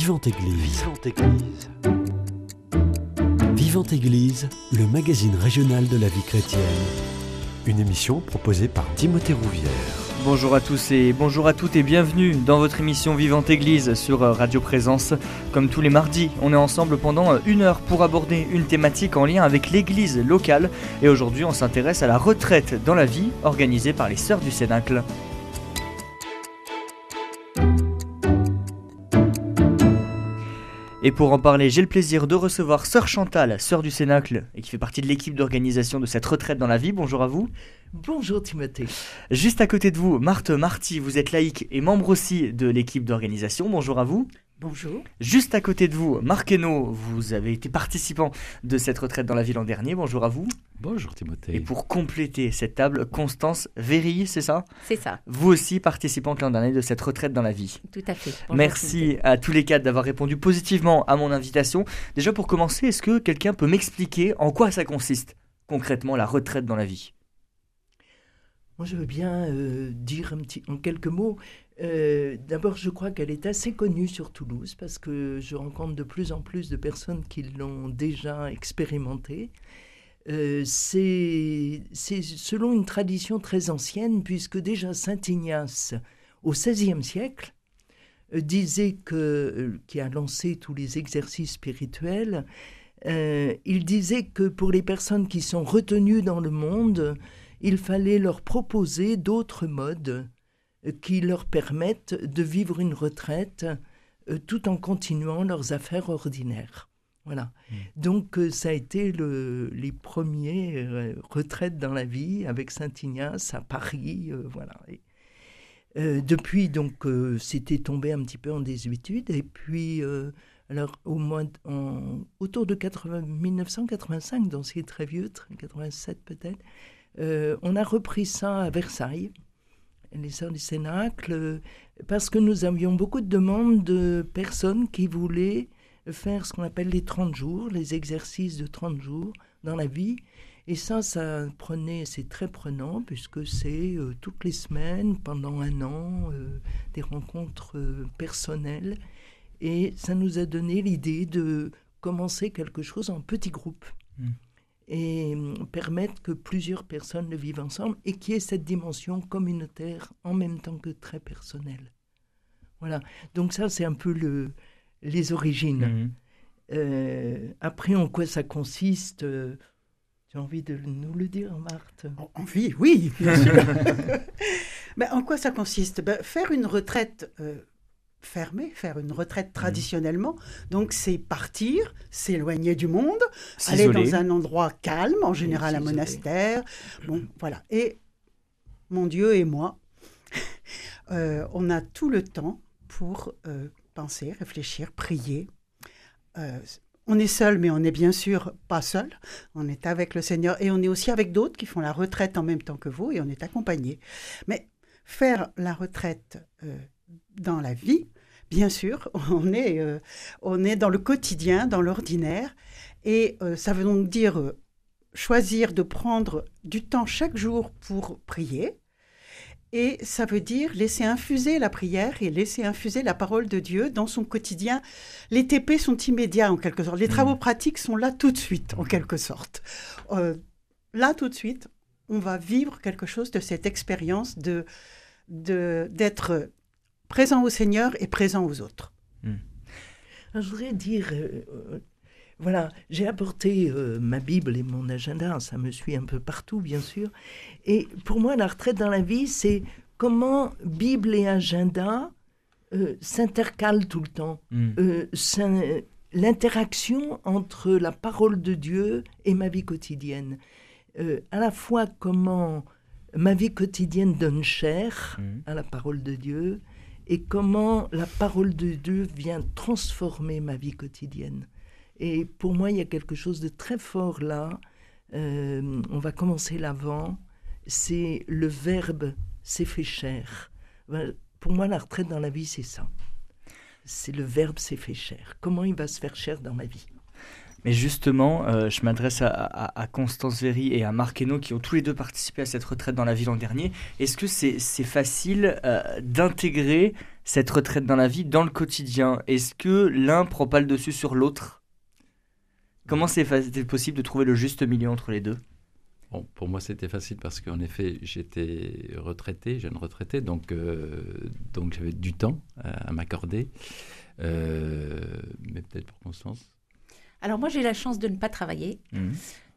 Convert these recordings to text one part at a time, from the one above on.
Vivante Église. Vivante Église. Vivante Église, le magazine régional de la vie chrétienne. Une émission proposée par Timothée Rouvière. Bonjour à tous et bonjour à toutes et bienvenue dans votre émission Vivante Église sur Radio Présence. Comme tous les mardis, on est ensemble pendant une heure pour aborder une thématique en lien avec l'église locale. Et aujourd'hui, on s'intéresse à la retraite dans la vie organisée par les Sœurs du Cénacle. Et pour en parler, j'ai le plaisir de recevoir Sœur Chantal, sœur du Cénacle, et qui fait partie de l'équipe d'organisation de cette retraite dans la vie. Bonjour à vous. Bonjour Timothée. Juste à côté de vous, Marthe Marty, vous êtes laïque et membre aussi de l'équipe d'organisation. Bonjour à vous. Bonjour. Juste à côté de vous, Marc Hainaut, vous avez été participant de cette retraite dans la ville l'an dernier. Bonjour à vous. Bonjour Timothée. Et pour compléter cette table, Constance Véry, c'est ça? C'est ça. Vous aussi participante l'an dernier de cette retraite dans la vie. Tout à fait. Bonjour, Merci à tous les quatre d'avoir répondu positivement à mon invitation. Déjà pour commencer, est-ce que quelqu'un peut m'expliquer en quoi ça consiste concrètement la retraite dans la vie? Moi, je veux bien euh, dire un petit, en quelques mots. Euh, D'abord, je crois qu'elle est assez connue sur Toulouse parce que je rencontre de plus en plus de personnes qui l'ont déjà expérimentée. Euh, C'est selon une tradition très ancienne, puisque déjà Saint Ignace, au XVIe siècle, euh, disait que, qui a lancé tous les exercices spirituels, il disait que pour les personnes qui sont retenues dans le monde, il fallait leur proposer d'autres modes qui leur permettent de vivre une retraite euh, tout en continuant leurs affaires ordinaires. Voilà. Mmh. Donc euh, ça a été le, les premiers euh, retraites dans la vie avec Saint Ignace à Paris, voilà. Et, depuis donc c'était tombé un petit peu en désuétude et puis alors au en, autour de 80, 1985 donc c'est très vieux 87 peut-être on a repris ça à Versailles, les sœurs du Cénacle, parce que nous avions beaucoup de demandes de personnes qui voulaient faire ce qu'on appelle les 30 jours, les exercices de 30 jours dans la vie. Et ça, ça prenait, c'est très prenant puisque c'est euh, toutes les semaines, pendant un an, euh, des rencontres euh, personnelles. Et ça nous a donné l'idée de commencer quelque chose en petits groupes. Mmh et permettre que plusieurs personnes le vivent ensemble et qu'il y ait cette dimension communautaire en même temps que très personnelle. Voilà. Donc ça, c'est un peu le, les origines. Mmh. Euh, après, en quoi ça consiste euh, Tu as envie de nous le dire, Marthe? Envie, oui, bien sûr. ben, en quoi ça consiste? Ben, Faire une retraite euh, fermé, faire une retraite traditionnellement. Donc c'est partir, s'éloigner du monde, aller dans un endroit calme, en général un monastère. Bon, voilà. Et mon Dieu et moi, euh, on a tout le temps pour euh, penser, réfléchir, prier. Euh, on est seul, mais on n'est bien sûr pas seul. On est avec le Seigneur et on est aussi avec d'autres qui font la retraite en même temps que vous et on est accompagné. Mais faire la retraite dans la vie, bien sûr, on est, euh, on est dans le quotidien, dans l'ordinaire, et euh, ça veut donc dire euh, choisir de prendre du temps chaque jour pour prier, et ça veut dire laisser infuser la prière et laisser infuser la parole de Dieu dans son quotidien. Les TP sont immédiats en quelque sorte, les mmh. travaux pratiques sont là tout de suite en quelque sorte. là tout de suite, on va vivre quelque chose de cette expérience de d'être présent au Seigneur et présent aux autres. Mmh. je voudrais dire, euh, euh, voilà, j'ai apporté euh, ma Bible et mon agenda, ça me suit un peu partout, bien sûr. Et pour moi, la retraite dans la vie, c'est comment Bible et agenda euh, s'intercalent tout le temps. Mmh. L'interaction entre la parole de Dieu et ma vie quotidienne. à la fois comment ma vie quotidienne donne chair mmh. à la parole de Dieu et comment la parole de Dieu vient transformer ma vie quotidienne. Et pour moi, il y a quelque chose de très fort là. Euh, on va commencer l'avant. C'est le verbe s'est fait chair. Pour moi, la retraite dans la vie, c'est ça. C'est le verbe s'est fait chair. Comment il va se faire chair dans ma vie? Mais justement, euh, je m'adresse à, Constance Véry et à Marc Hainaut qui ont tous les deux participé à cette retraite dans la ville l'an dernier. Est-ce que c'est facile euh, d'intégrer cette retraite dans la vie, dans le quotidien? Est-ce que l'un prend pas le dessus sur l'autre? Comment c'est possible de trouver le juste milieu entre les deux? Pour moi, c'était facile parce qu'en effet, j'étais retraité, jeune retraité, donc, euh, j'avais du temps à, m'accorder. Mais peut-être pour Constance? Alors, moi, j'ai la chance de ne pas travailler. Mmh.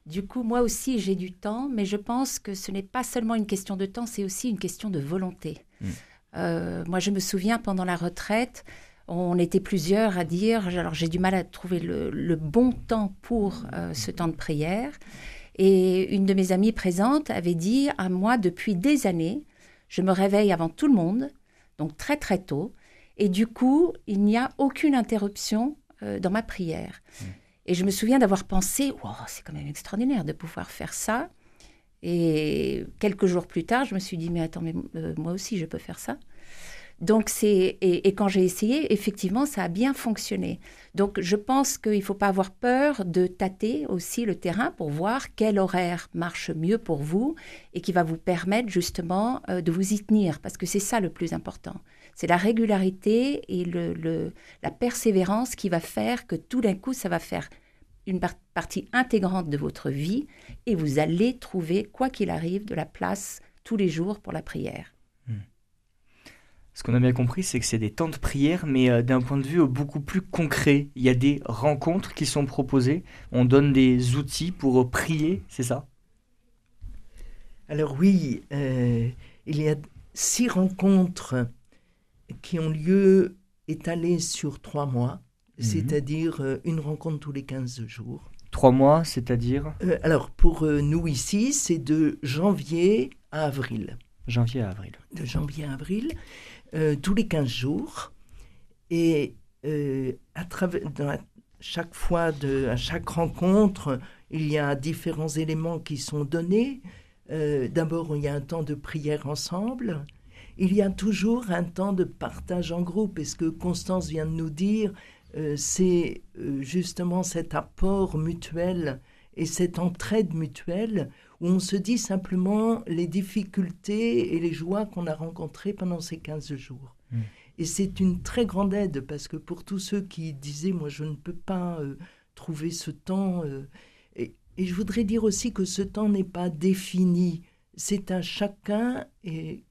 Du coup, moi aussi, j'ai du temps, mais je pense que ce n'est pas seulement une question de temps, c'est aussi une question de volonté. Mmh. Euh, moi, je me souviens, pendant la retraite, on était plusieurs à dire, alors j'ai du mal à trouver le, bon temps pour ce temps de prière. Et une de mes amies présentes avait dit à moi depuis des années, je me réveille avant tout le monde, donc très très tôt, et du coup, il n'y a aucune interruption euh, dans ma prière. Mmh. Et je me souviens d'avoir pensé, c'est quand même extraordinaire de pouvoir faire ça. Et quelques jours plus tard, je me suis dit, mais attends, mais euh, moi aussi, je peux faire ça. Donc c'est et, quand j'ai essayé, effectivement, ça a bien fonctionné. Donc je pense qu'il ne faut pas avoir peur de tâter aussi le terrain pour voir quel horaire marche mieux pour vous et qui va vous permettre justement euh, de vous y tenir, parce que c'est ça le plus important. C'est la régularité et le, la persévérance qui va faire que tout d'un coup, ça va faire une partie intégrante de votre vie et vous allez trouver, quoi qu'il arrive, de la place tous les jours pour la prière. Ce qu'on a bien compris, c'est que c'est des temps de prière, mais euh, d'un point de vue beaucoup plus concret. Il y a des rencontres qui sont proposées. On donne des outils pour prier, c'est ça? Alors oui, euh, il y a six rencontres qui ont lieu étalées sur trois mois, mhm. c'est-à-dire euh, une rencontre tous les 15 jours. Trois mois, c'est-à-dire Alors pour nous ici, c'est de janvier à avril. Janvier à avril. De janvier à avril. Euh, tous les 15 jours. Et euh, à travers, chaque fois, de, à chaque rencontre, il y a différents éléments qui sont donnés. Euh, d'abord, il y a un temps de prière ensemble. Il y a toujours un temps de partage en groupe. Et ce que Constance vient de nous dire, c'est justement cet apport mutuel et cette entraide mutuelle où on se dit simplement les difficultés et les joies qu'on a rencontrées pendant ces 15 jours. Mm. Et c'est une très grande aide parce que pour tous ceux qui disaient, moi je ne peux pas euh, trouver ce temps, euh, et, je voudrais dire aussi que ce temps n'est pas défini, c'est à chacun, et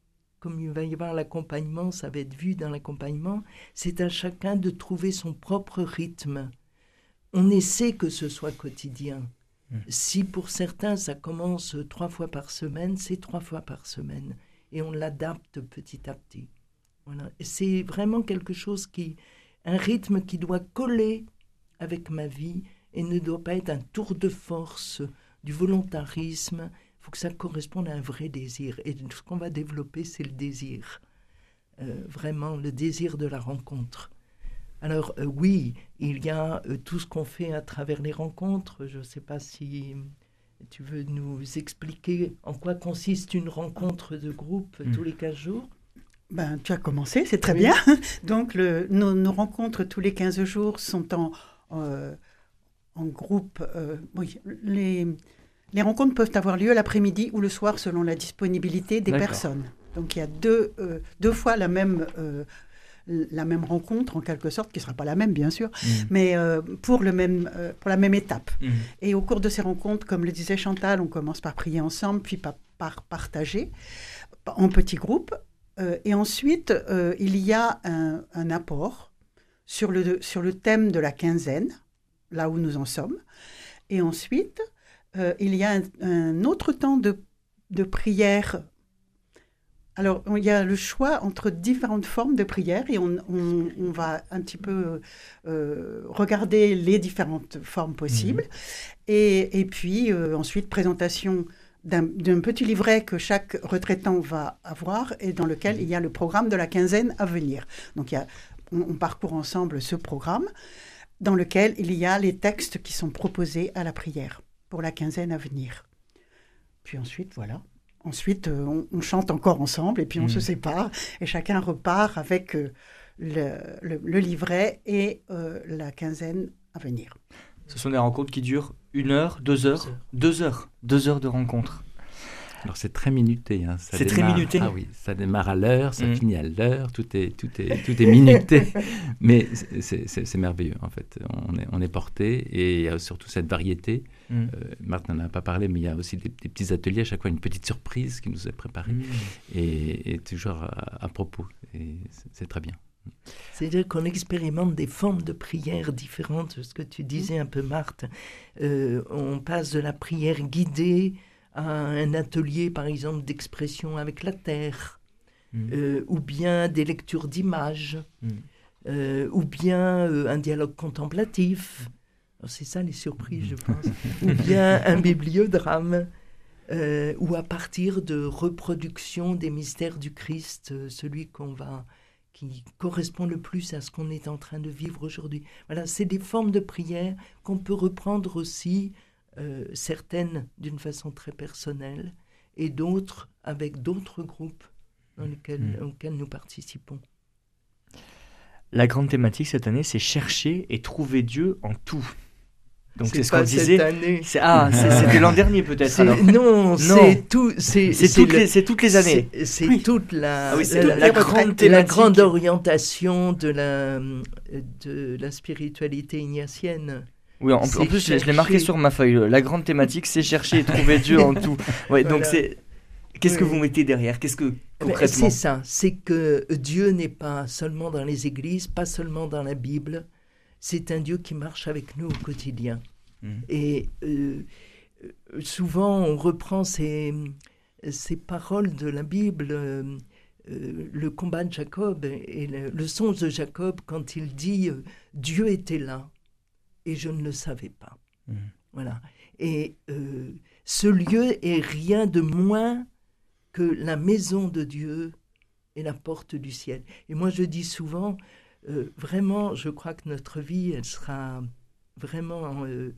comme il va y avoir l'accompagnement, ça va être vu dans l'accompagnement, c'est à chacun de trouver son propre rythme. On essaie que ce soit quotidien. Mm. Si pour certains ça commence trois fois par semaine, c'est trois fois par semaine. Et on l'adapte petit à petit. Voilà. C'est vraiment quelque chose qui, un rythme qui doit coller avec ma vie et ne doit pas être un tour de force, du volontarisme. Il faut que ça corresponde à un vrai désir. Et ce qu'on va développer, c'est le désir. Euh, vraiment, le désir de la rencontre. Alors euh, oui, il y a euh, tout ce qu'on fait à travers les rencontres. Je ne sais pas si tu veux nous expliquer en quoi consiste une rencontre de groupe hmm. tous les 15 jours. Ben, tu as commencé, c'est très bien. Donc nos, rencontres tous les 15 jours sont en, euh, en groupe. oui, les, les rencontres peuvent avoir lieu l'après-midi ou le soir selon la disponibilité des personnes. Donc il y a deux, deux fois la même la même rencontre en quelque sorte, qui ne sera pas la même bien sûr, mm. mais euh, pour, le même, euh, pour la même étape. Mm. Et au cours de ces rencontres, comme le disait Chantal, on commence par prier ensemble, puis par, partager en petits groupes. Euh, et ensuite, il y a un, apport sur le, sur le thème de la quinzaine, là où nous en sommes. Et ensuite, il y a un, autre temps de, de prière alors, il y a le choix entre différentes formes de prière et on, va un petit peu euh, regarder les différentes formes possibles. Mhm. Et, puis, euh, ensuite, présentation d'un petit livret que chaque retraitant va avoir et dans lequel il y a le programme de la quinzaine à venir. Donc, on parcourt ensemble ce programme dans lequel il y a les textes qui sont proposés à la prière pour la quinzaine à venir. Puis ensuite, voilà. Ensuite, euh, on, chante encore ensemble et puis on se mm. sépare et chacun repart avec euh, le, livret et euh, la quinzaine à venir. Ce sont des rencontres qui durent une heure, deux heures, deux heures, deux heures de rencontres. Alors c'est très minuté. Hein. C'est très minuté. Ah oui, ça démarre à l'heure, ça mm. finit à l'heure, tout est, tout est, tout est minuté. Mais c'est merveilleux en fait. On est, on est porté et il y a surtout cette variété. Mm. Euh, Marthe n'en a pas parlé, mais il y a aussi des, petits ateliers, à chaque fois une petite surprise qui nous est préparée mm. et, toujours à, propos. Et c'est très bien. C'est-à-dire qu'on expérimente des formes de prière différentes, ce que tu disais un peu, Marthe. Euh, on passe de la prière guidée à un atelier, par exemple, d'expression avec la terre, mm. euh, ou bien des lectures d'images, mm. euh, ou bien euh, un dialogue contemplatif. C'est ça les surprises, je pense. ou bien un bibliodrame, ou à partir de reproduction des mystères du Christ, celui qu'on va qui correspond le plus à ce qu'on est en train de vivre aujourd'hui. Voilà, c'est des formes de prière qu'on peut reprendre aussi euh, certaines d'une façon très personnelle et d'autres avec d'autres groupes dans lesquels, hmm. auxquels nous participons. La grande thématique cette année, c'est chercher et trouver Dieu en tout. Donc c'est ce qu'on disait. Ah, c'était l'an dernier peut-être. Non, c'est tout. C'est toutes, les, toutes les années. C'est toute la, la, grande, la, grande, orientation de la, de la spiritualité ignatienne. Oui, en, plus, je, l'ai marqué sur ma feuille. La grande thématique, c'est chercher et trouver Dieu en tout. Ouais, donc c'est. Qu'est-ce que vous mettez derrière? Qu'est-ce que eh ben, concrètement? C'est ça. C'est que Dieu n'est pas seulement dans les églises, pas seulement dans la Bible. C'est un Dieu qui marche avec nous au quotidien. Hmm. Et euh, souvent, on reprend ces, ces paroles de la Bible. Euh, euh, le combat de Jacob et le, le songe de Jacob quand il dit Dieu était là et je ne le savais pas. Mmh. Voilà. Et euh, ce lieu est rien de moins que la maison de Dieu et la porte du ciel. Et moi, je dis souvent, euh, vraiment, je crois que notre vie, elle sera vraiment euh,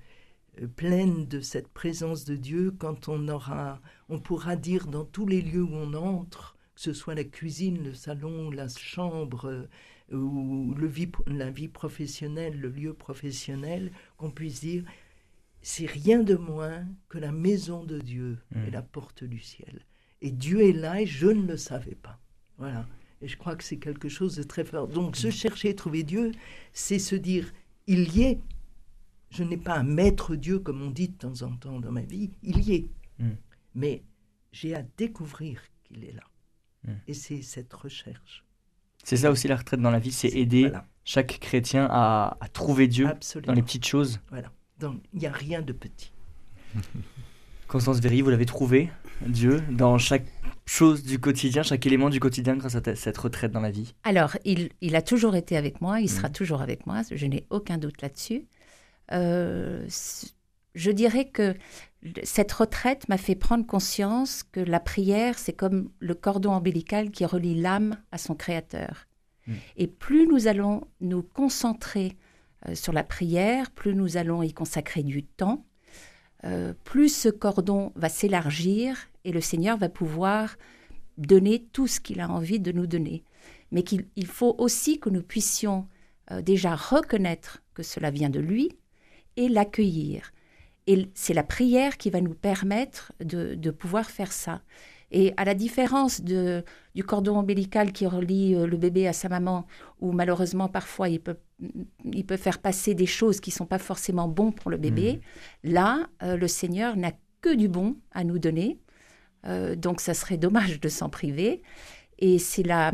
pleine de cette présence de Dieu quand on aura, on pourra dire dans tous les lieux où on entre, que ce soit la cuisine, le salon, la chambre, ou le vie, la vie professionnelle, le lieu professionnel, qu'on puisse dire c'est rien de moins que la maison de Dieu et hmm. la porte du ciel. Et Dieu est là et je ne le savais pas. Voilà. Et je crois que c'est quelque chose de très fort. Donc se chercher et trouver Dieu, c'est se dire il y est. Je n'ai pas un maître Dieu comme on dit de temps en temps dans ma vie, il y est. Hmm. Mais j'ai à découvrir qu'il est là. Et c'est cette recherche. C'est ça aussi la retraite dans la vie, c'est aider chaque chrétien à, trouver Dieu dans les petites choses. Voilà. Donc il n'y a rien de petit. Constance Véry, vous l'avez trouvé, Dieu, dans chaque chose du quotidien, chaque élément du quotidien grâce à cette retraite dans la vie? Alors, il, il a toujours été avec moi, il sera mmh. toujours avec moi, je n'ai aucun doute là-dessus. Euh, je dirais que cette retraite m'a fait prendre conscience que la prière, c'est comme le cordon ombilical qui relie l'âme à son créateur. Hmm. Et plus nous allons nous concentrer euh, sur la prière, plus nous allons y consacrer du temps, euh, plus ce cordon va s'élargir et le Seigneur va pouvoir donner tout ce qu'il a envie de nous donner. Mais qu'il faut aussi que nous puissions euh, déjà reconnaître que cela vient de lui et l'accueillir. Et c'est la prière qui va nous permettre de, pouvoir faire ça. Et à la différence de, du cordon ombilical qui relie euh, le bébé à sa maman, où malheureusement parfois il peut, il peut faire passer des choses qui ne sont pas forcément bonnes pour le bébé, mmh. là, euh, le Seigneur n'a que du bon à nous donner. Euh, donc ça serait dommage de s'en priver. Et c'est la,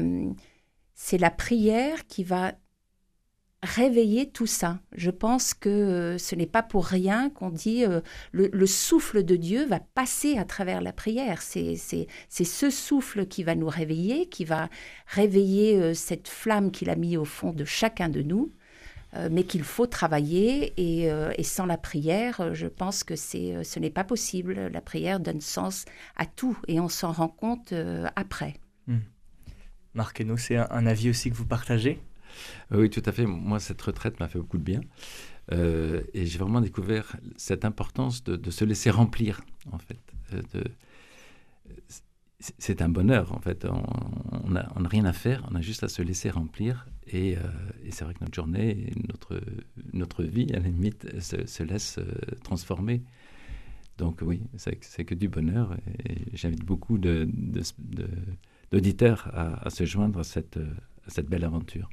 c'est la prière qui va réveiller tout ça. Je pense que euh, ce n'est pas pour rien qu'on dit euh, le, souffle de Dieu va passer à travers la prière. C'est ce souffle qui va nous réveiller, qui va réveiller euh, cette flamme qu'il a mis au fond de chacun de nous, mais qu'il faut travailler. Et, sans la prière, je pense que ce n'est pas possible. La prière donne sens à tout et on s'en rend compte après. Marc c'est un avis aussi que vous partagez? Oui, tout à fait. Moi, cette retraite m'a fait beaucoup de bien. Euh, et j'ai vraiment découvert cette importance de, se laisser remplir, en fait. Euh, c'est un bonheur, en fait. On n'a rien à faire, on a juste à se laisser remplir. Et, euh, c'est vrai que notre journée, notre, notre vie, à la limite, se, laisse transformer. Donc oui, c'est que du bonheur et j'invite beaucoup d'auditeurs à, se joindre à cette belle aventure.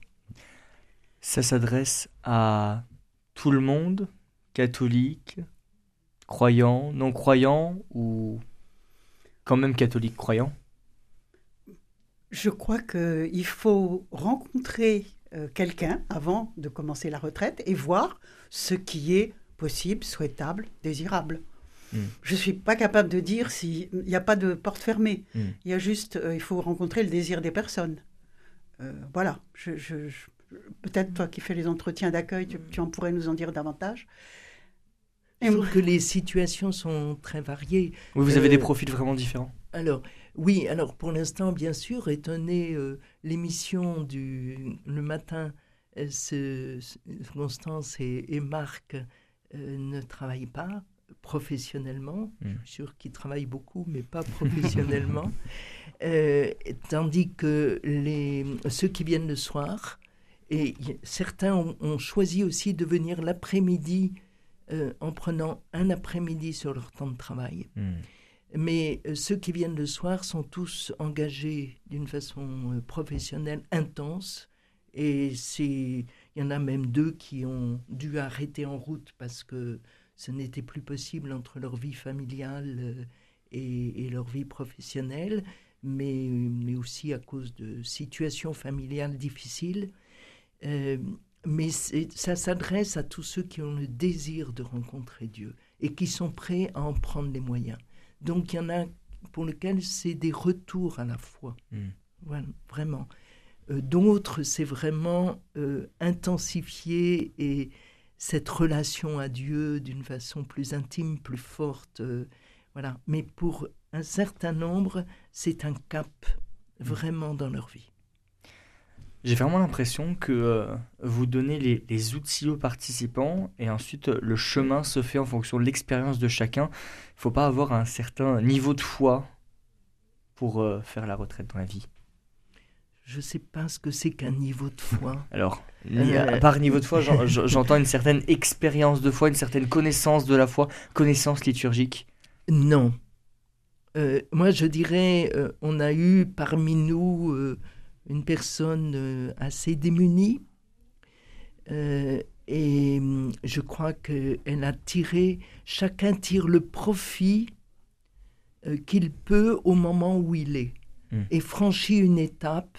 Ça s'adresse à tout le monde, catholique, croyant, non croyant ou quand même catholique croyant? Je crois qu'il faut rencontrer euh, quelqu'un avant de commencer la retraite et voir ce qui est possible, souhaitable, désirable. Hmm. Je ne suis pas capable de dire s'il n'y a pas de porte fermée. Hmm. Il y a juste, euh, il faut rencontrer le désir des personnes. Euh, voilà. Je, Peut-être toi qui fais les entretiens d'accueil, tu, en pourrais nous en dire davantage. Je trouve que les situations sont très variées. Oui, vous avez des profils vraiment différents. Alors, oui, alors pour l'instant, bien sûr, étant donné l'émission du le matin, ce, Constance et Marc ne travaillent pas professionnellement. Hmm. Je suis sûr qu'ils travaillent beaucoup, mais pas professionnellement. Euh, tandis que les, ceux qui viennent le soir, et certains ont, choisi aussi de venir l'après-midi euh, en prenant un après-midi sur leur temps de travail. Hmm. Mais euh, ceux qui viennent le soir sont tous engagés d'une façon professionnelle intense. Et il y en a même deux qui ont dû arrêter en route parce que ce n'était plus possible entre leur vie familiale euh, et, leur vie professionnelle, mais, mais, aussi à cause de situations familiales difficiles. Euh, mais ça s'adresse à tous ceux qui ont le désir de rencontrer Dieu et qui sont prêts à en prendre les moyens. Donc il y en a pour lesquels c'est des retours à la foi. Hmm. vraiment. Euh, d'autres, c'est vraiment intensifier et cette relation à Dieu d'une façon plus intime, plus forte. Euh, voilà. Mais pour un certain nombre, c'est un cap mm. vraiment dans leur vie. J'ai vraiment l'impression que euh, vous donnez les, outils aux participants et ensuite le chemin se fait en fonction de l'expérience de chacun. Il ne faut pas avoir un certain niveau de foi pour euh, faire la retraite dans la vie. Je ne sais pas ce que c'est qu'un niveau de foi. Alors, euh, par niveau de foi, j'entends une certaine expérience de foi, une certaine connaissance de la foi, connaissance liturgique. Non. Euh, moi, je dirais, euh, on a eu parmi nous une personne assez démunie. et hum, je crois qu'elle a tiré, chacun tire le profit qu'il peut au moment où il est. Hmm. et franchit une étape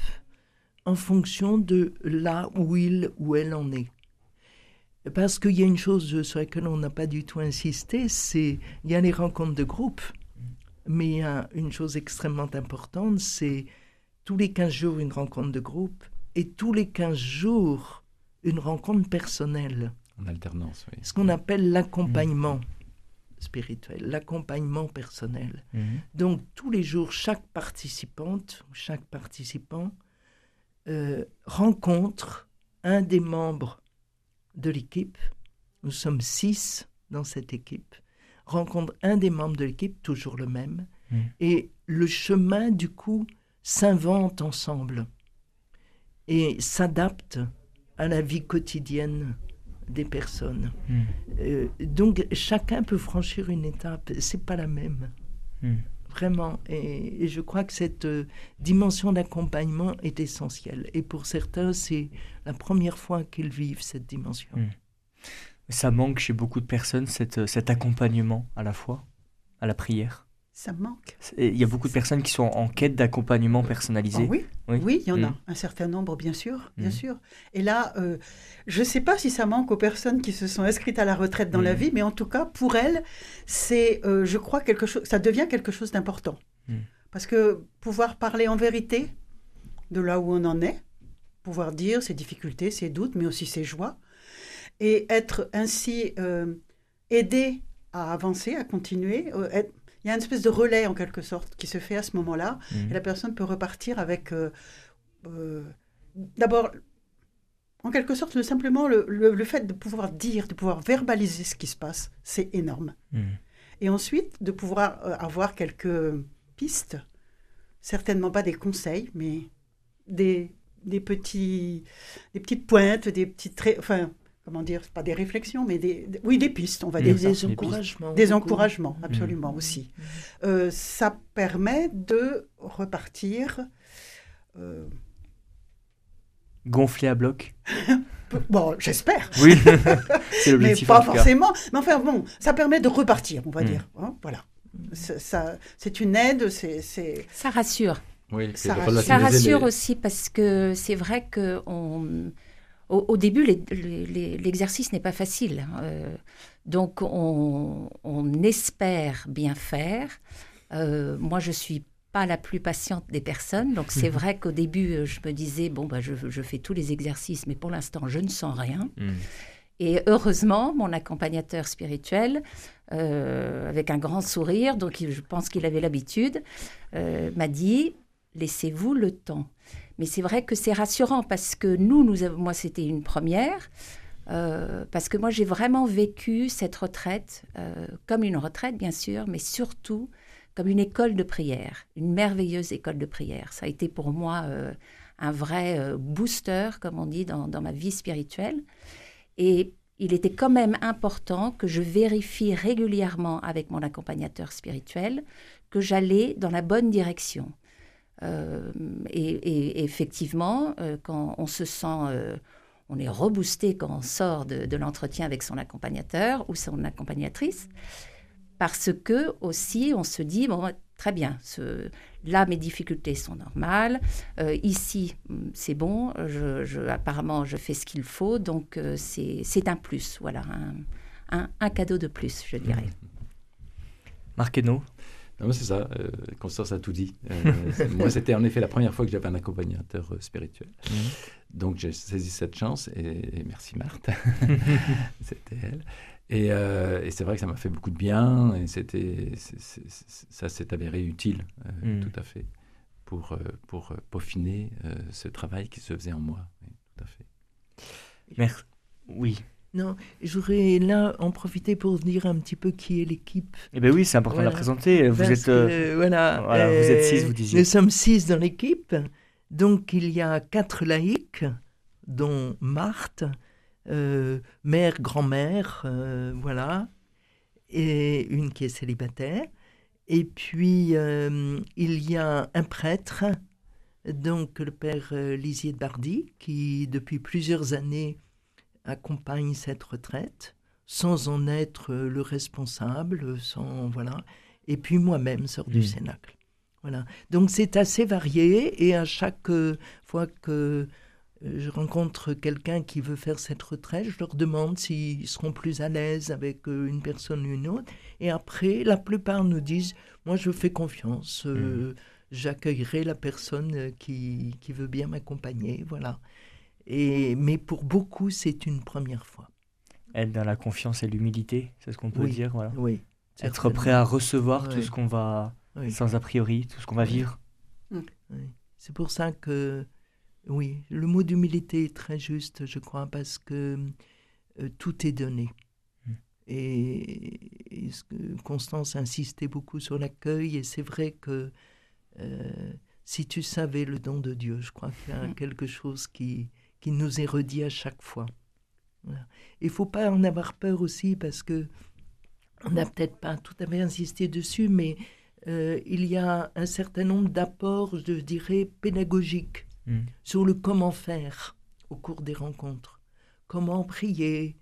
en fonction de là où il ou elle en est. Parce qu'il y a une chose sur laquelle on n'a pas du tout insisté, c'est il y a les rencontres de groupe, mais il y a une chose extrêmement importante, c'est tous les 15 jours une rencontre de groupe et tous les 15 jours une rencontre personnelle. En alternance, oui. Ce qu'on appelle l'accompagnement. Spirituel, l'accompagnement personnel. Mhm. Donc tous les jours, chaque participante, chaque participant euh, rencontre un des membres de l'équipe. Nous sommes six dans cette équipe. Rencontre un des membres de l'équipe, toujours le même. Mhm. Et le chemin, du coup, s'invente ensemble et s'adapte à la vie quotidienne des personnes. Hmm. Euh, donc chacun peut franchir une étape, c'est pas la même. Hmm. Vraiment. Et, je crois que cette euh, dimension d'accompagnement est essentielle. Et pour certains, c'est la première fois qu'ils vivent cette dimension. Hmm. Ça manque chez beaucoup de personnes, cette, cet accompagnement à la fois, à la prière? Ça manque. Il y a beaucoup de personnes qui sont en quête d'accompagnement personnalisé. Ah oui, oui, il y en a mm. un certain nombre, bien sûr, bien mm. sûr. Et là, euh, je ne sais pas si ça manque aux personnes qui se sont inscrites à la retraite dans la mm. vie, mais en tout cas, pour elles, c'est, euh, je crois, quelque chose, ça devient quelque chose d'important. Parce que pouvoir parler en vérité de là où on en est, pouvoir dire ses difficultés, ses doutes, mais aussi ses joies, et être ainsi euh, aidé à avancer, à continuer, être, il y a une espèce de relais en quelque sorte qui se fait à ce moment-là. Mhm. Et la personne peut repartir avec euh, euh, d'abord, en quelque sorte, le, simplement le, le, fait de pouvoir dire, de pouvoir verbaliser ce qui se passe, c'est énorme. Mhm. Et ensuite, de pouvoir euh, avoir quelques pistes, certainement pas des conseils, mais des, des, petits, des petites pointes, des petits traits, enfin, comment dire, pas des réflexions, mais des, oui, des pistes, on va des, dire. Des encouragements. Des encouragements, absolument aussi. Euh, ça permet de repartir. Euh... Gonflé à bloc Bon, j'espère. Oui, c'est l'objectif. Mais pas forcément. Mais enfin, bon, ça permet de repartir, on va dire. Hein, voilà. C'est une aide, c'est. Ça rassure. Oui, ça, rassure, ça rassure aussi parce que c'est vrai que au, début, l'exercice n'est pas facile. Euh, donc, on, espère bien faire. Euh, moi, je suis pas la plus patiente des personnes. Donc, c'est vrai qu'au début, je me disais, bon, bah, je, je, fais tous les exercices, mais pour l'instant, je ne sens rien. Hmm. Et heureusement, mon accompagnateur spirituel, euh, avec un grand sourire, donc je pense qu'il avait l'habitude, m'a dit laissez-vous le temps. Mais c'est vrai que c'est rassurant parce que nous, nous avons, moi, c'était une première. Euh, parce que moi, j'ai vraiment vécu cette retraite euh, comme une retraite, bien sûr, mais surtout comme une école de prière, une merveilleuse école de prière. Ça a été pour moi euh, un vrai booster, comme on dit, dans, dans, ma vie spirituelle. Et il était quand même important que je vérifie régulièrement avec mon accompagnateur spirituel que j'allais dans la bonne direction. Euh, et, effectivement, euh, quand on se sent, euh, on est reboosté quand on sort de, l'entretien avec son accompagnateur ou son accompagnatrice, parce que aussi on se dit bon très bien, là mes difficultés sont normales, ici c'est bon, apparemment je fais ce qu'il faut, donc c'est un plus, voilà, un, cadeau de plus, je dirais. Marc non, c'est ça. Euh, Constance a tout dit. Euh, moi, c'était en effet la première fois que j'avais un accompagnateur euh, spirituel. Mhm. Donc, j'ai saisi cette chance et, merci Marthe. c'était elle. Et, c'est vrai que ça m'a fait beaucoup de bien et c'était, ça s'est avéré utile, mhm. tout à fait, pour, pour peaufiner ce travail qui se faisait en moi. tout à fait. Merci. Oui. Non, j'aurais là en profiter pour dire un petit peu qui est l'équipe. Eh bien oui, c'est important de la présenter. Vous êtes, euh, voilà, vous êtes six, vous disiez. Nous sommes six dans l'équipe. Donc il y a quatre laïcs, dont Marthe, euh, mère, grand-mère, euh, voilà, et une qui est célibataire. Et puis il y a un prêtre, donc le père Lisier de Bardy, qui depuis plusieurs années accompagne cette retraite sans en être le responsable, sans voilà. Et puis moi-même sors du mmh. Cénacle. Voilà. Donc c'est assez varié et à chaque fois que euh, je rencontre quelqu'un qui veut faire cette retraite, je leur demande s'ils seront plus à l'aise avec euh, une personne ou une autre. Et après, la plupart nous disent, moi je fais confiance, euh, mmh. j'accueillerai la personne qui, qui veut bien m'accompagner. Voilà mais pour beaucoup, c'est une première fois. Être dans la confiance et l'humilité, c'est ce qu'on peut dire. Voilà. Oui. Être prêt à recevoir tout ce qu'on va, sans a priori, tout ce qu'on va vivre. Mm. C'est pour ça que, oui, le mot d'humilité est très juste, je crois, parce que euh, tout est donné. Mm. Et, Constance insistait beaucoup sur l'accueil, et c'est vrai que euh, si tu savais le don de Dieu, je crois qu'il y a mm. quelque chose qui, qui nous est redit à chaque fois. Il ne faut pas en avoir peur aussi parce que on n'a peut-être pas tout à fait insisté dessus, mais euh, il y a un certain nombre d'apports, je dirais, pédagogiques hmm. sur le comment faire au cours des rencontres. Comment prier,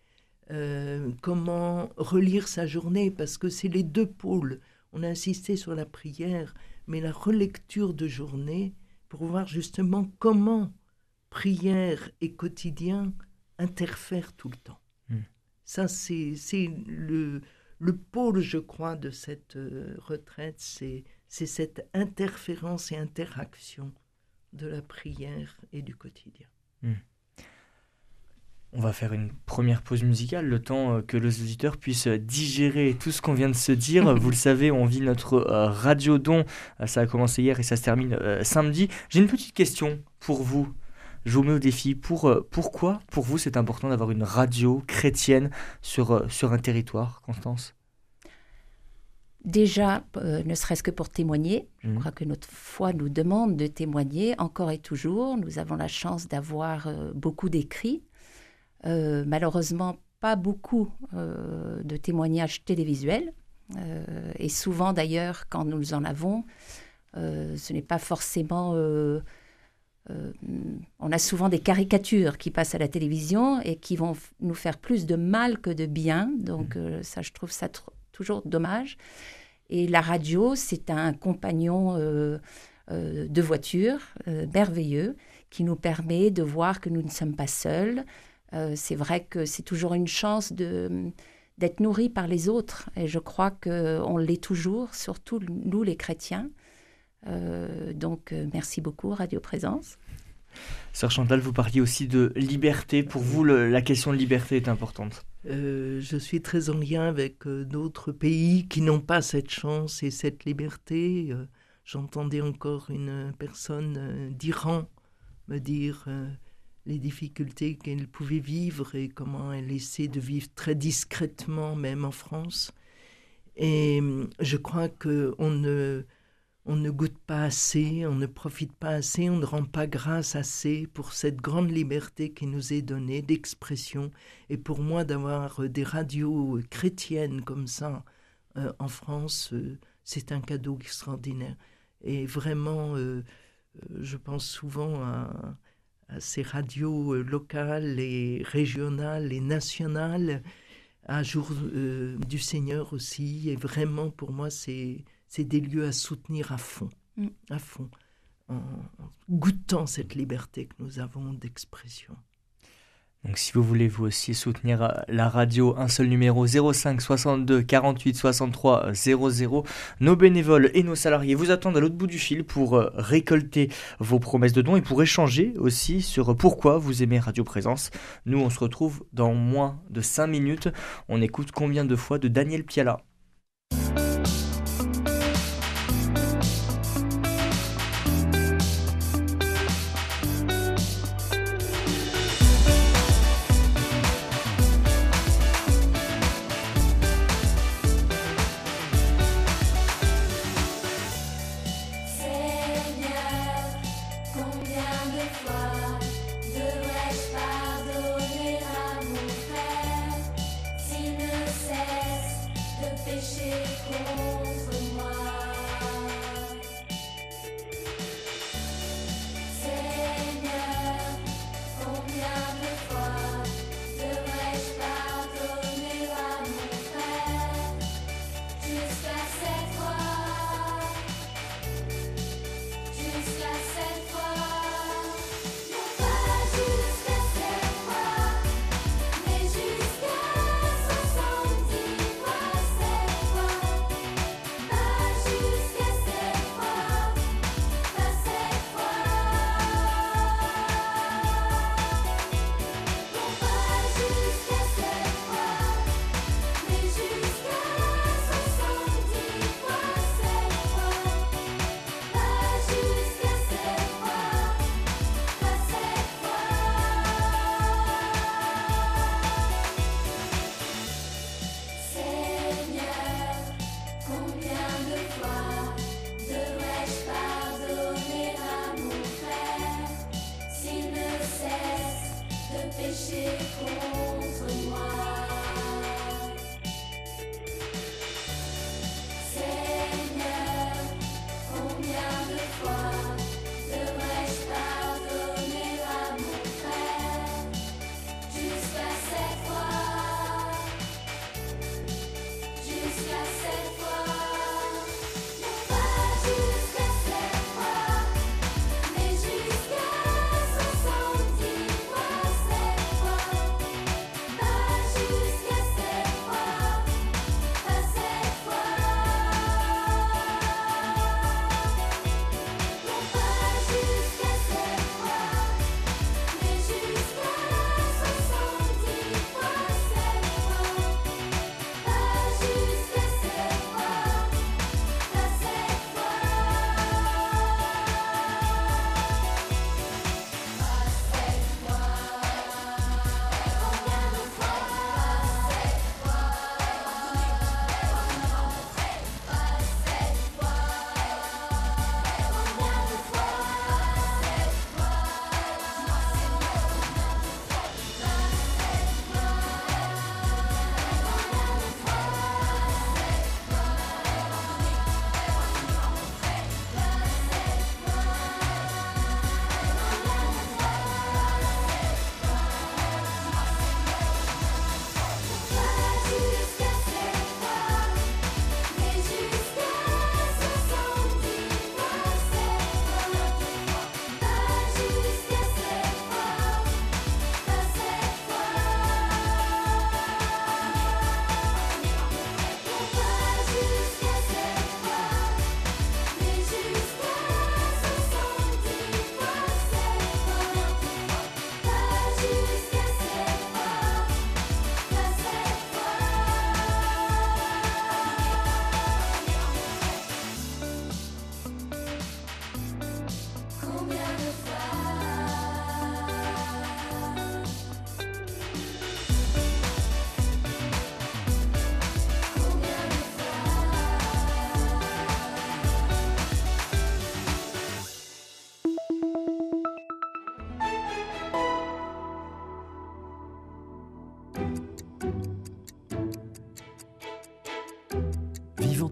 euh, comment relire sa journée, parce que c'est les deux pôles. On a insisté sur la prière, mais la relecture de journée pour voir justement comment prière et quotidien interfèrent tout le temps. Hmm. Ça, c'est le, le pôle, je crois, de cette euh, retraite, c'est cette interférence et interaction de la prière et du quotidien. Hmm. On va faire une première pause musicale, le temps euh, que les auditeurs puissent digérer tout ce qu'on vient de se dire. Vous le savez, on vit notre euh, radio don. Ça a commencé hier et ça se termine samedi. J'ai une petite question pour vous je vous mets au défi. Pour, euh, pourquoi, pour vous, c'est important d'avoir une radio chrétienne sur, euh, sur un territoire, Constance? Déjà, euh, ne serait-ce que pour témoigner, je mmh. crois que notre foi nous demande de témoigner encore et toujours. Nous avons la chance d'avoir beaucoup d'écrits. malheureusement, pas beaucoup de témoignages télévisuels. et souvent, d'ailleurs, quand nous en avons, ce n'est pas forcément euh, on a souvent des caricatures qui passent à la télévision et qui vont nous faire plus de mal que de bien. Donc mmh. euh, ça, je trouve ça toujours dommage. Et la radio, c'est un compagnon euh, de voiture merveilleux qui nous permet de voir que nous ne sommes pas seuls. c'est vrai que c'est toujours une chance de d'être nourri par les autres. Et je crois qu'on l'est toujours, surtout nous les chrétiens. Euh, donc, euh, merci beaucoup, Radio Présence. Sœur Chantal, vous parliez aussi de liberté. Pour vous, la question de liberté est importante. Euh, je suis très en lien avec d'autres pays qui n'ont pas cette chance et cette liberté. J'entendais encore une personne d'Iran me dire les difficultés qu'elle pouvait vivre et comment elle essaie de vivre très discrètement, même en France. Et je crois qu'on ne on ne goûte pas assez, on ne profite pas assez, on ne rend pas grâce assez pour cette grande liberté qui nous est donnée d'expression. Et pour moi, d'avoir euh, des radios chrétiennes comme ça euh, en France, euh, c'est un cadeau extraordinaire. Et vraiment, je pense souvent à, ces radios locales et régionales et nationales, à Jour du Seigneur aussi. Et vraiment, pour moi, c'est c'est des lieux à soutenir à fond, mm. à fond, en, goûtant cette liberté que nous avons d'expression. Donc si vous voulez vous aussi soutenir euh, la radio, un seul numéro 05 62 48 63 00. Nos bénévoles et nos salariés vous attendent à l'autre bout du fil pour euh, récolter vos promesses de dons et pour échanger aussi sur pourquoi vous aimez Radio Présence. Nous on se retrouve dans moins de 5 minutes. On écoute combien de fois de Daniel Piala?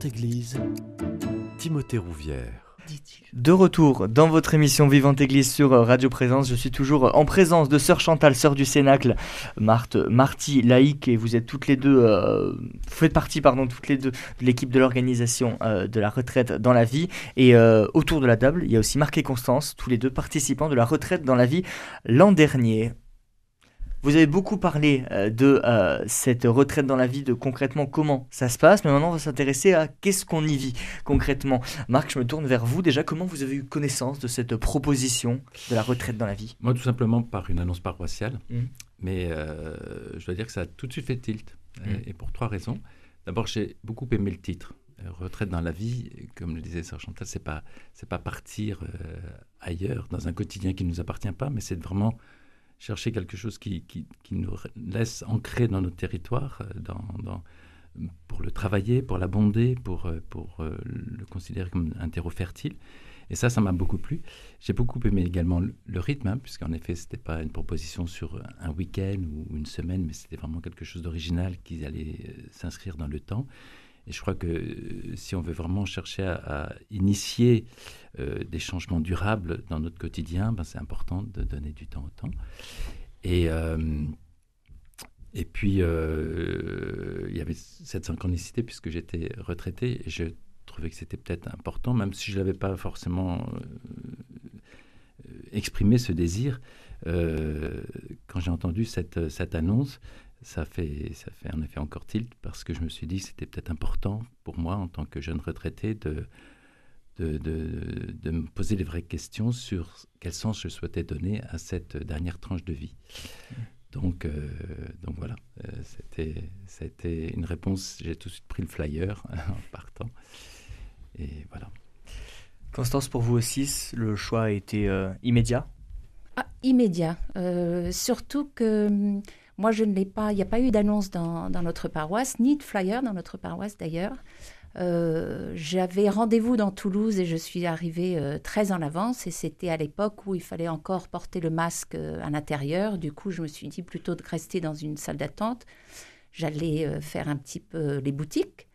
Vivante Église, Timothée Rouvière. De retour dans votre émission Vivante Église sur euh, Radio Présence, je suis toujours en présence de Sœur Chantal, Sœur du Cénacle, Marthe, Marty, laïque, et vous êtes toutes les deux, euh, vous faites partie, pardon, toutes les deux de l'équipe de l'organisation euh, de la retraite dans la vie. Et autour de la table, il y a aussi Marc et Constance, tous les deux participants de la retraite dans la vie l'an dernier. Vous avez beaucoup parlé euh, de euh, cette retraite dans la vie, de concrètement comment ça se passe, mais maintenant on va s'intéresser à qu'est-ce qu'on y vit concrètement. Marc, je me tourne vers vous déjà. Comment vous avez eu connaissance de cette proposition de la retraite dans la vie? Moi, tout simplement par une annonce paroissiale. Mmh. Mais euh, je dois dire que ça a tout de suite fait tilt. Mmh. Et pour trois raisons. D'abord, j'ai beaucoup aimé le titre. Retraite dans la vie, comme le disait Sœur Chantal, c'est pas c'est pas partir ailleurs dans un quotidien qui ne nous appartient pas, mais c'est vraiment chercher quelque chose qui, qui, nous laisse ancrer dans notre territoire, euh, dans, pour le travailler, pour l'abonder, pour, euh, pour euh, le considérer comme un terreau fertile. Et ça, ça m'a beaucoup plu. J'ai beaucoup aimé également le, rythme, hein, puisqu'en effet, ce n'était pas une proposition sur un week-end ou une semaine, mais c'était vraiment quelque chose d'original qui allait s'inscrire dans le temps. Et je crois que si on veut vraiment chercher à, initier des changements durables dans notre quotidien, ben c'est important de donner du temps au temps. Et, euh, et puis, il y avait cette synchronicité puisque j'étais retraité et je trouvais que c'était peut-être important, même si je n'avais pas forcément exprimé ce désir. quand j'ai entendu cette, cette annonce, ça fait, ça fait en effet encore tilt parce que je me suis dit que c'était peut-être important pour moi en tant que jeune retraité de, de, de, me poser les vraies questions sur quel sens je souhaitais donner à cette dernière tranche de vie. Donc, euh, donc voilà, euh, c'était, c'était une réponse, j'ai tout de suite pris le flyer en partant. Et voilà. Constance, pour vous aussi, le choix a été euh, immédiat? Ah, Immédiat. surtout que hum, moi, je ne l'ai pas. Il n'y a pas eu d'annonce dans, notre paroisse, ni de flyer dans notre paroisse d'ailleurs. Euh, j'avais rendez-vous dans Toulouse et je suis arrivée euh, très en avance et c'était à l'époque où il fallait encore porter le masque euh, à l'intérieur. Du coup, je me suis dit plutôt de rester dans une salle d'attente. J'allais faire un petit peu les boutiques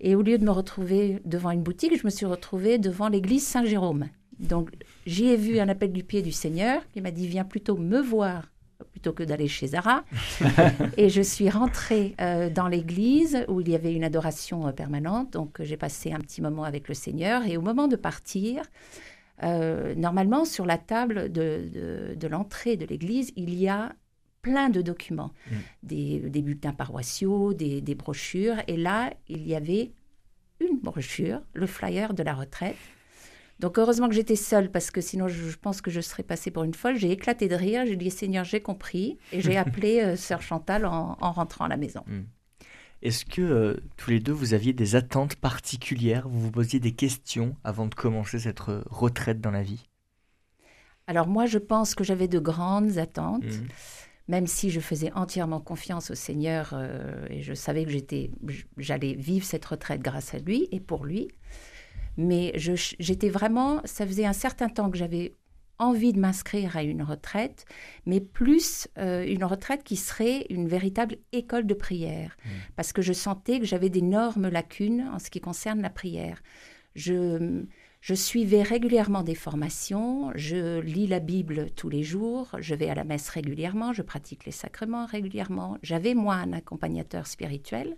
et au lieu de me retrouver devant une boutique, je me suis retrouvée devant l'église Saint-Jérôme. Donc, j'y ai vu un appel du pied du Seigneur qui m'a dit Viens plutôt me voir plutôt que d'aller chez Zara. et je suis rentrée euh, dans l'église où il y avait une adoration euh, permanente. Donc j'ai passé un petit moment avec le Seigneur. Et au moment de partir, euh, normalement sur la table de, l'entrée de l'église, il y a plein de documents, mm. des, des, bulletins paroissiaux, des, des brochures. Et là, il y avait une brochure, le flyer de la retraite donc heureusement que j'étais seule parce que sinon je, pense que je serais passée pour une folle. J'ai éclaté de rire, j'ai dit Seigneur, j'ai compris et j'ai appelé euh, Sœur Chantal en, rentrant à la maison. Hmm. Est-ce que euh, tous les deux vous aviez des attentes particulières? Vous vous posiez des questions avant de commencer cette retraite dans la vie? Alors moi je pense que j'avais de grandes attentes. Hmm. Même si je faisais entièrement confiance au Seigneur euh, et je savais que j'étais, j'allais vivre cette retraite grâce à lui et pour lui, mais j'étais vraiment, ça faisait un certain temps que j'avais envie de m'inscrire à une retraite, mais plus euh, une retraite qui serait une véritable école de prière, mmh. parce que je sentais que j'avais d'énormes lacunes en ce qui concerne la prière. Je, je suivais régulièrement des formations, je lis la Bible tous les jours, je vais à la messe régulièrement, je pratique les sacrements régulièrement. J'avais moi un accompagnateur spirituel,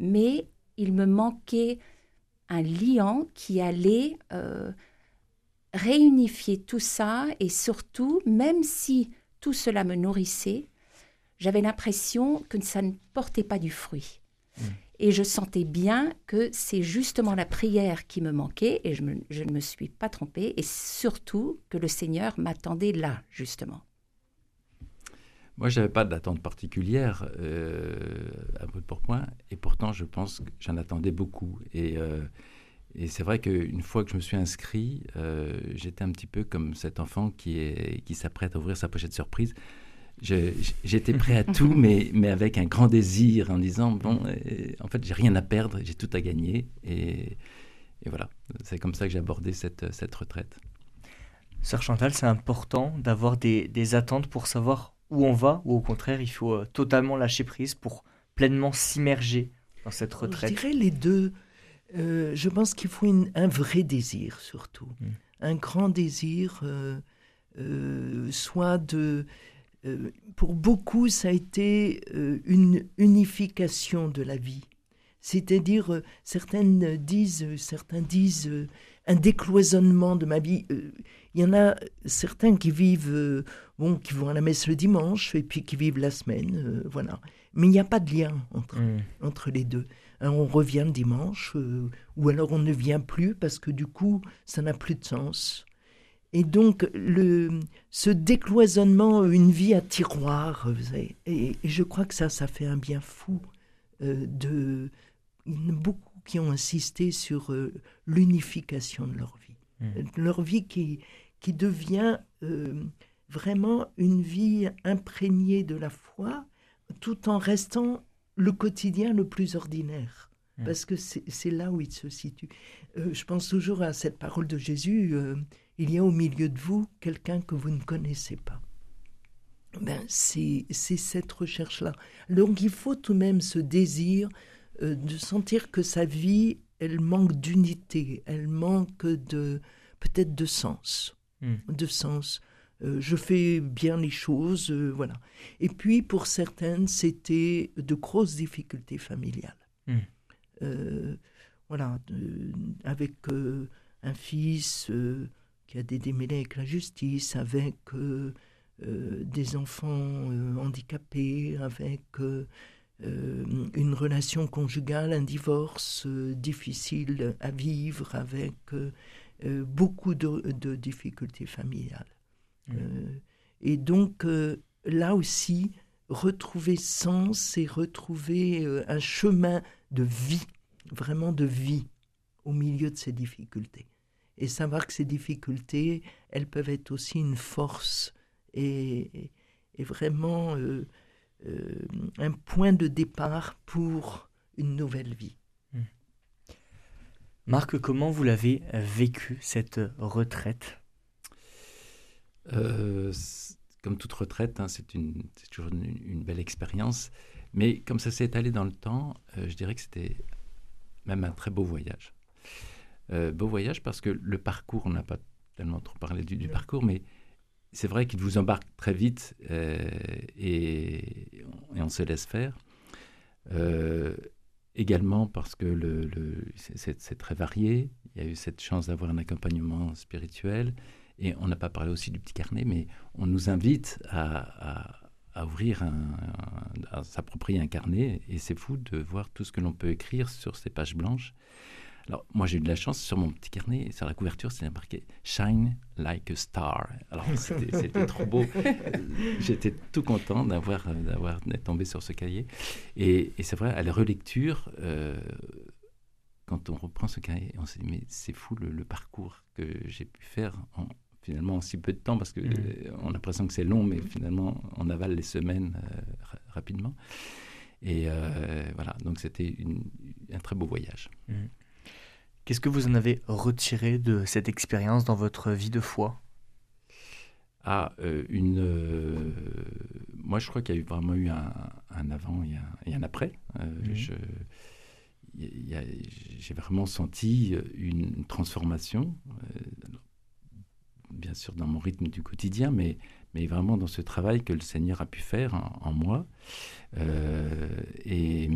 mais il me manquait un liant qui allait euh, réunifier tout ça et surtout, même si tout cela me nourrissait, j'avais l'impression que ça ne portait pas du fruit. Mmh. Et je sentais bien que c'est justement la prière qui me manquait et je, je ne me suis pas trompée et surtout que le Seigneur m'attendait là, justement. Moi, je n'avais pas d'attente particulière euh, à bout de pourpoint, et pourtant, je pense que j'en attendais beaucoup. Et, euh, c'est vrai qu'une fois que je me suis inscrit, euh, j'étais un petit peu comme cet enfant qui, qui s'apprête à ouvrir sa pochette surprise. J'étais prêt à tout, mais, mais avec un grand désir, en disant, bon, en fait, j'ai rien à perdre, j'ai tout à gagner. Et, et voilà, c'est comme ça que j'ai abordé cette, cette retraite. Sœur Chantal, c'est important d'avoir des, des attentes pour savoir où on va, ou au contraire, il faut euh, totalement lâcher prise pour pleinement s'immerger dans cette retraite Je dirais les deux. euh, Je pense qu'il faut un vrai désir surtout. Mm. Un grand désir, soit de... pour beaucoup, ça a été une unification de la vie. C'est-à-dire, certaines disent, certains disent un décloisonnement de ma vie. Il y en a certains qui vivent, bon, qui vont à la messe le dimanche et puis qui vivent la semaine, voilà. Mais il n'y a pas de lien entre, mm. entre les deux. Hein, on revient le dimanche, euh, ou alors on ne vient plus parce que du coup, ça n'a plus de sens. Et donc, le, ce décloisonnement, une vie à tiroir, et, je crois que ça, ça fait un bien fou. Euh, de, beaucoup qui ont insisté sur euh, l'unification de leur vie. Mm. Leur vie qui, qui devient vraiment une vie imprégnée de la foi, tout en restant le quotidien le plus ordinaire. Hmm. Parce que c'est là où il se situe. Euh, je pense toujours à cette parole de Jésus, euh, il y a au milieu de vous quelqu'un que vous ne connaissez pas. Ben, c'est cette recherche-là. Donc il faut tout de même ce désir euh, de sentir que sa vie, elle manque d'unité, elle manque de peut-être de sens, hmm. de sens. Euh, je fais bien les choses, euh, voilà. Et puis pour certaines, c'était de grosses difficultés familiales. Hmm. Euh, voilà, avec un fils qui a des démêlés avec la justice, avec des enfants handicapés, avec une relation conjugale, un divorce difficile à vivre, avec beaucoup de difficultés familiales. Euh, et donc, euh, là aussi, retrouver sens et retrouver euh, un chemin de vie, vraiment de vie, au milieu de ces difficultés. Et savoir que ces difficultés, elles peuvent être aussi une force et, vraiment un point de départ pour une nouvelle vie. Hmm. Marc, comment vous l'avez vécu, cette retraite? Euh, comme toute retraite, hein, c'est toujours une, belle expérience. Mais comme ça s'est étalé dans le temps, euh, je dirais que c'était même un très beau voyage. Euh, beau voyage parce que le parcours, on n'a pas tellement trop parlé du, parcours, mais c'est vrai qu'il vous embarque très vite et, on se laisse faire. également parce que c'est très varié. Il y a eu cette chance d'avoir un accompagnement spirituel. Et on n'a pas parlé aussi du petit carnet, mais on nous invite à, ouvrir, un, à s'approprier un carnet. Et c'est fou de voir tout ce que l'on peut écrire sur ces pages blanches. Alors, moi, j'ai eu de la chance sur mon petit carnet, sur la couverture, c'est marqué Shine like a star. Alors, c'était trop beau. J'étais tout content d'avoir d'être tombé sur ce cahier. Et, c'est vrai, à la relecture, euh, quand on reprend ce cahier, on se dit, mais c'est fou le, le, parcours que j'ai pu faire en, finalement en si peu de temps, parce qu'on mmh. euh, on a l'impression que c'est long, mais finalement on avale les semaines euh, rapidement. Et euh, voilà, donc c'était un très beau voyage. Mmh. Qu'est-ce que vous en avez retiré de cette expérience dans votre vie de foi? Ah, une. moi, je crois qu'il y a eu vraiment eu un, avant et un, après. Mmh. J'ai vraiment senti une transformation bien sûr dans mon rythme du quotidien, mais, mais vraiment dans ce travail que le Seigneur a pu faire en, moi. Euh, et,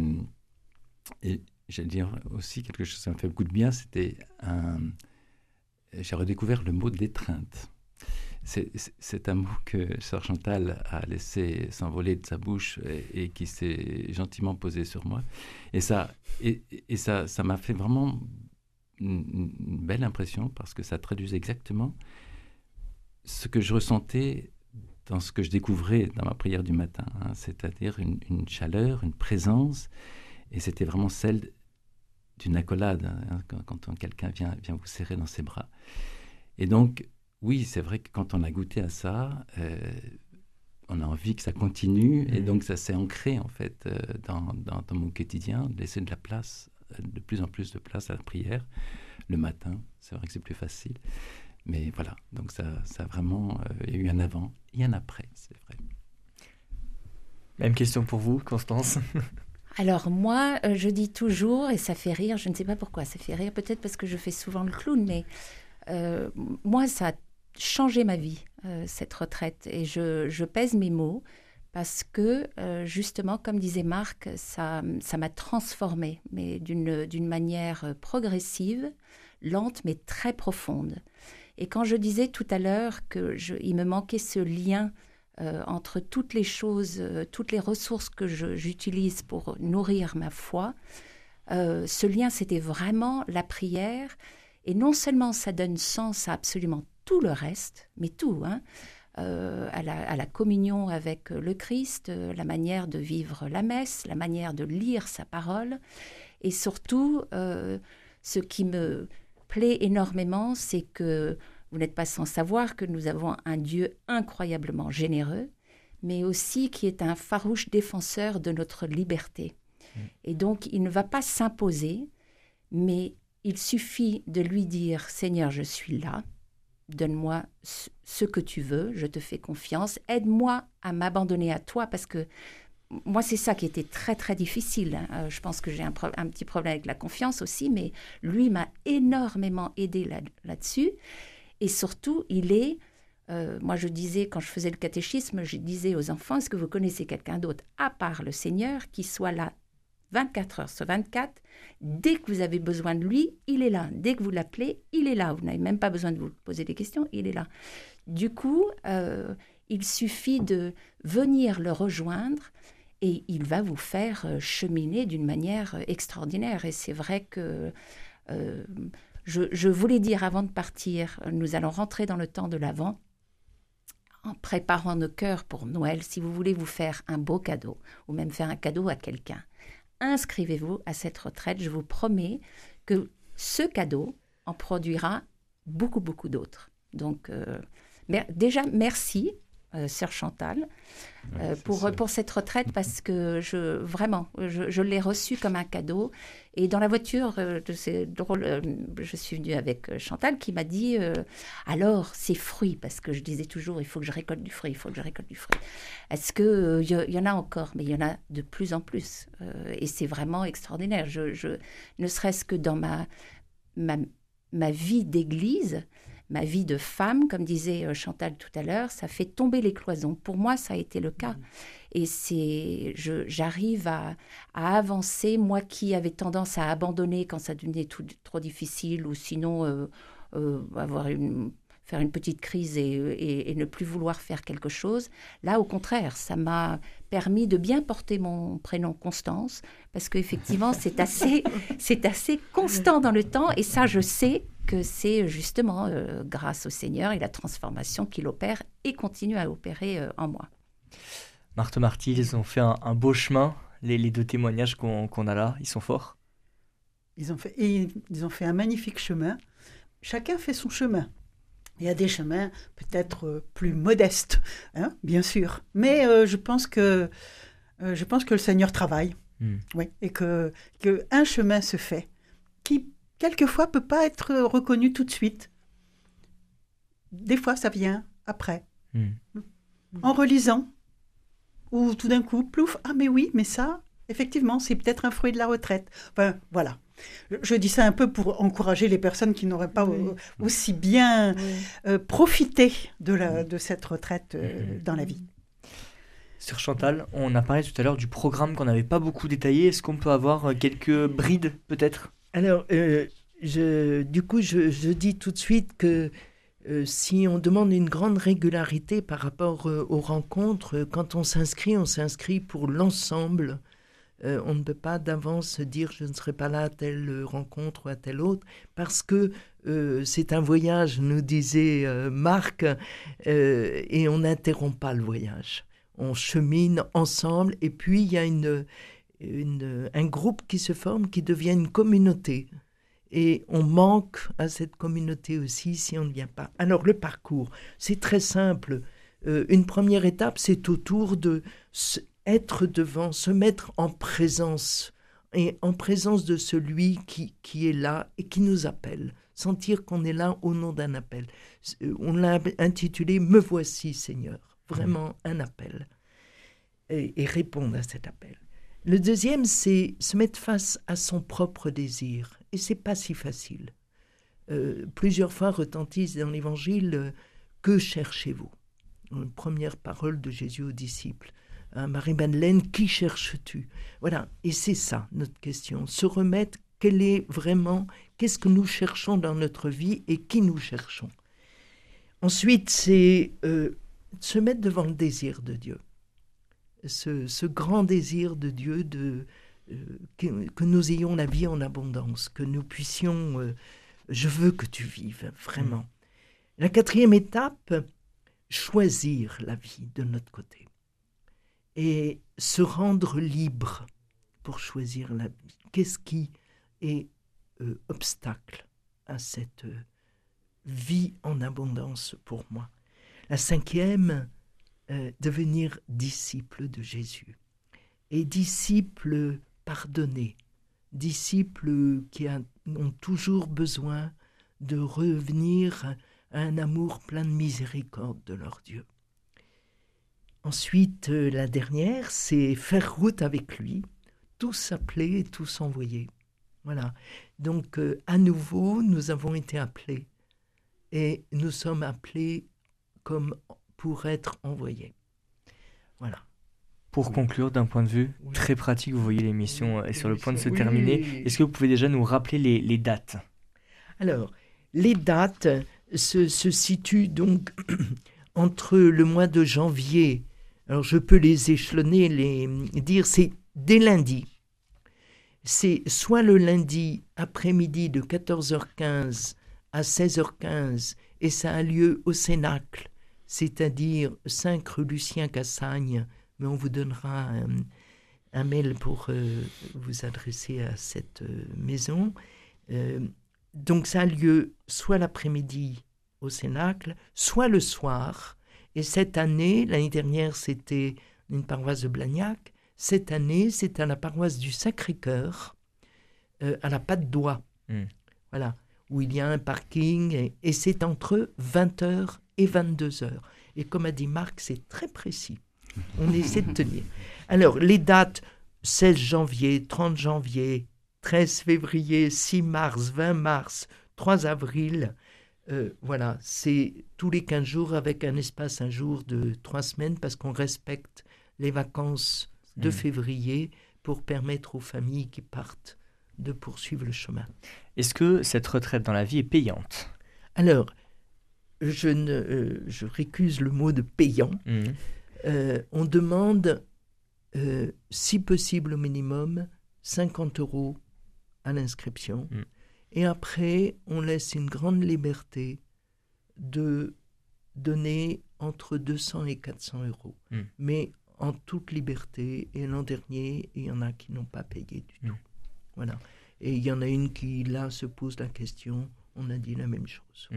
et j'allais dire aussi quelque chose qui m'a fait beaucoup de bien, c'était un... J'ai redécouvert le mot d'étreinte. C'est un mot que Sœur Chantal a laissé s'envoler de sa bouche et, qui s'est gentiment posé sur moi. Et ça, et, et ça, ça m'a fait vraiment une, belle impression parce que ça traduisait exactement ce que je ressentais dans ce que je découvrais dans ma prière du matin, hein, c'est-à-dire une, chaleur, une présence, et c'était vraiment celle d'une accolade, hein, quand, quelqu'un vient, vient vous serrer dans ses bras. Et donc, oui, c'est vrai que quand on a goûté à ça, euh, on a envie que ça continue, et mmh. donc ça s'est ancré en fait euh, dans, dans, dans, mon quotidien, laisser de la place, de plus en plus de place à la prière le matin. C'est vrai que c'est plus facile. Mais voilà, donc ça, ça a vraiment euh, il y a eu un avant et un après, c'est vrai. Même question pour vous, Constance Alors moi, euh, je dis toujours, et ça fait rire, je ne sais pas pourquoi ça fait rire, peut-être parce que je fais souvent le clown, mais euh, moi, ça a changé ma vie, euh, cette retraite. Et je, pèse mes mots parce que, justement, comme disait Marc, ça m'a transformée, mais d'une manière progressive, lente, mais très profonde. Et quand je disais tout à l'heure qu'il me manquait ce lien euh, entre toutes les choses, euh, toutes les ressources que j'utilise pour nourrir ma foi, euh, ce lien, c'était vraiment la prière. Et non seulement ça donne sens à absolument tout le reste, mais tout, hein, à, la, communion avec le Christ, la manière de vivre la messe, la manière de lire sa parole. Et surtout, ce qui me plaît énormément, c'est que vous n'êtes pas sans savoir que nous avons un Dieu incroyablement généreux, mais aussi qui est un farouche défenseur de notre liberté. Mm. Et donc, il ne va pas s'imposer, mais il suffit de lui dire, Seigneur, je suis là, donne-moi ce que tu veux, je te fais confiance, aide-moi à m'abandonner à toi, parce que moi, c'est ça qui était très, très difficile. Euh, je pense que j'ai un, petit problème avec la confiance aussi, mais lui m'a énormément aidé là-dessus. Et surtout, il est, euh, moi je disais, quand je faisais le catéchisme, je disais aux enfants, est-ce que vous connaissez quelqu'un d'autre, à part le Seigneur, qui soit là 24 heures sur 24 Dès que vous avez besoin de lui, il est là. Dès que vous l'appelez, il est là. Vous n'avez même pas besoin de vous poser des questions, il est là. Du coup, euh, il suffit de venir le rejoindre et il va vous faire euh, cheminer d'une manière extraordinaire. Et c'est vrai que je, voulais dire avant de partir, nous allons rentrer dans le temps de l'Avent en préparant nos cœurs pour Noël. Si vous voulez vous faire un beau cadeau ou même faire un cadeau à quelqu'un, inscrivez-vous à cette retraite. Je vous promets que ce cadeau en produira beaucoup, beaucoup d'autres. Donc, euh, déjà, merci euh, sœur Chantal, euh, pour, pour cette retraite parce que je vraiment, je, l'ai reçue comme un cadeau. Et dans la voiture, euh, c'est drôle, je suis venue avec Chantal qui m'a dit alors ces fruits, parce que je disais toujours il faut que je récolte du fruit, il faut que je récolte du fruit. Est-ce qu'il y, y, en a encore? Mais il y en a de plus en plus. et c'est vraiment extraordinaire. Je, je ne serait-ce que dans ma, ma, ma vie d'église, ma vie de femme, comme disait euh, Chantal tout à l'heure, ça fait tomber les cloisons. Pour moi, ça a été le cas. Mmh. Et c'est, j'arrive à, avancer, moi qui avais tendance à abandonner quand ça devenait trop difficile, ou sinon euh, euh, avoir une, faire une petite crise et, ne plus vouloir faire quelque chose. Là, au contraire, ça m'a permis de bien porter mon prénom Constance, parce qu'effectivement, c'est assez, c'est assez constant dans le temps, et ça, je sais que c'est justement euh, grâce au Seigneur et la transformation qu'il opère et continue à opérer euh, en moi. Marthe Marty, ils ont fait un, beau chemin. Les, deux témoignages qu'on a là, ils sont forts? Ils ont, fait, ils ont fait un magnifique chemin. Chacun fait son chemin. Il y a des chemins peut-être euh, plus modestes, hein, bien sûr. Mais je, pense que, je pense que le Seigneur travaille. Hmm. Oui, et que, que un chemin se fait qui quelquefois peut pas être reconnu tout de suite. Des fois, ça vient après. Hmm. En relisant, ou tout d'un coup, plouf, ah mais oui, mais ça, effectivement, c'est peut-être un fruit de la retraite. Enfin, voilà. Je dis ça un peu pour encourager les personnes qui n'auraient pas aussi bien euh, profité de, la, de cette retraite euh, dans la vie. Sur Chantal, on a parlé tout à l'heure du programme qu'on n'avait pas beaucoup détaillé. Est-ce qu'on peut avoir euh, quelques brides peut-être? Alors, euh, je, du coup, je, dis tout de suite que euh, si on demande une grande régularité par rapport euh, aux rencontres, quand on s'inscrit, on s'inscrit pour l'ensemble. On ne peut pas d'avance dire je ne serai pas là à telle rencontre ou à telle autre, parce que c'est un voyage, nous disait Marc, et on n'interrompt pas le voyage. On chemine ensemble, et puis il y a une un groupe qui se forme, qui devient une communauté. Et on manque à cette communauté aussi si on ne vient pas. Alors le parcours, c'est très simple. Euh, une première étape, c'est autour de être devant, se mettre en présence, et en présence de celui qui, qui est là et qui nous appelle. Sentir qu'on est là au nom d'un appel. Euh, on l'a intitulé Me voici Seigneur. Vraiment un appel. et répondre à cet appel. Le deuxième, c'est se mettre face à son propre désir. Et c'est pas si facile. Euh, plusieurs fois retentissent dans l'Évangile euh, Que cherchez-vous? Une première parole de Jésus aux disciples. Marie-Madeleine, qui cherches-tu? Voilà, et c'est ça notre question. Se remettre, quel est vraiment, qu'est-ce que nous cherchons dans notre vie et qui nous cherchons? Ensuite, c'est euh, se mettre devant le désir de Dieu. Ce, grand désir de Dieu de, que, nous ayons la vie en abondance, que nous puissions je veux que tu vives, vraiment. Mm. La quatrième étape, choisir la vie de notre côté et se rendre libre pour choisir la vie. Qu'est-ce qui est euh, obstacle à cette euh, vie en abondance pour moi? La cinquième, euh, devenir disciple de Jésus et disciple pardonné, disciples qui ont toujours besoin de revenir à un amour plein de miséricorde de leur Dieu. Ensuite, euh, la dernière, c'est faire route avec lui, tous appelés et tous envoyés. Voilà. Donc, euh, à nouveau, nous avons été appelés et nous sommes appelés comme pour être envoyés. Voilà. Pour conclure, d'un point de vue très pratique, vous voyez l'émission est sur le point de se terminer. Est-ce que vous pouvez déjà nous rappeler les, dates? Alors, les dates se, situent donc entre le mois de janvier. Alors, je peux les échelonner, les dire, c'est dès lundi. C'est soit le lundi après-midi de 14h15 à 16h15, et ça a lieu au Cénacle, c'est-à-dire 5 rue Lucien Cassagne, mais on vous donnera un, mail pour euh, vous adresser à cette euh, maison. Euh, donc ça a lieu soit l'après-midi au Cénacle, soit le soir. Et cette année, l'année dernière, c'était une paroisse de Blagnac. Cette année, c'est à la paroisse du Sacré-Cœur, à la Patte d'Oie. Hmm. Voilà, où il y a un parking. Et, et c'est entre 20h et 22h. Et comme a dit Marc, c'est très précis. On essaie de tenir. Alors, les dates 16 janvier, 30 janvier, 13 février, 6 mars, 20 mars, 3 avril. Euh, voilà, c'est tous les 15 jours avec un espace un jour de 3 semaines parce qu'on respecte les vacances de mmh. février pour permettre aux familles qui partent de poursuivre le chemin. Est-ce que cette retraite dans la vie est payante? Alors, je, ne, euh, je récuse le mot de payant. Mmh. Euh, on demande, si possible au minimum, 50 euros à l'inscription. Mm. Et après, on laisse une grande liberté de donner entre 200 et 400 euros. Mm. Mais en toute liberté. Et l'an dernier, il y en a qui n'ont pas payé du mm. tout. Voilà. Et il y en a une qui, là, se pose la question. On a dit la même chose.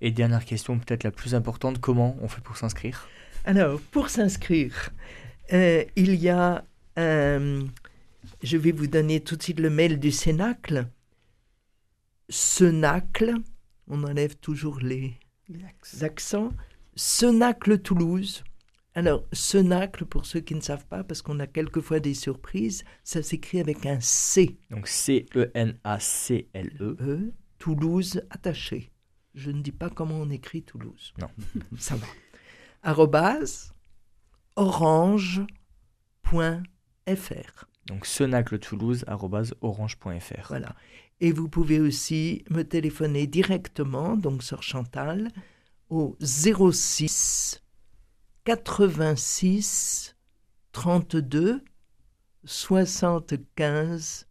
Et dernière question, peut-être la plus importante, comment on fait pour s'inscrire? Alors, pour s'inscrire, euh, il y a, euh, je vais vous donner tout de suite le mail du Cénacle. Cenacle, on enlève toujours les, accents. Cenacle Toulouse. Alors, Cenacle, pour ceux qui ne savent pas, parce qu'on a quelquefois des surprises, ça s'écrit avec un C. Donc C-E-N-A-C-L-E. -E, Toulouse attaché. Je ne dis pas comment on écrit Toulouse. Non. ça va orange.fr. Donc orange.fr. Voilà. Et vous pouvez aussi me téléphoner directement, donc sur Chantal, au 06 86 32 75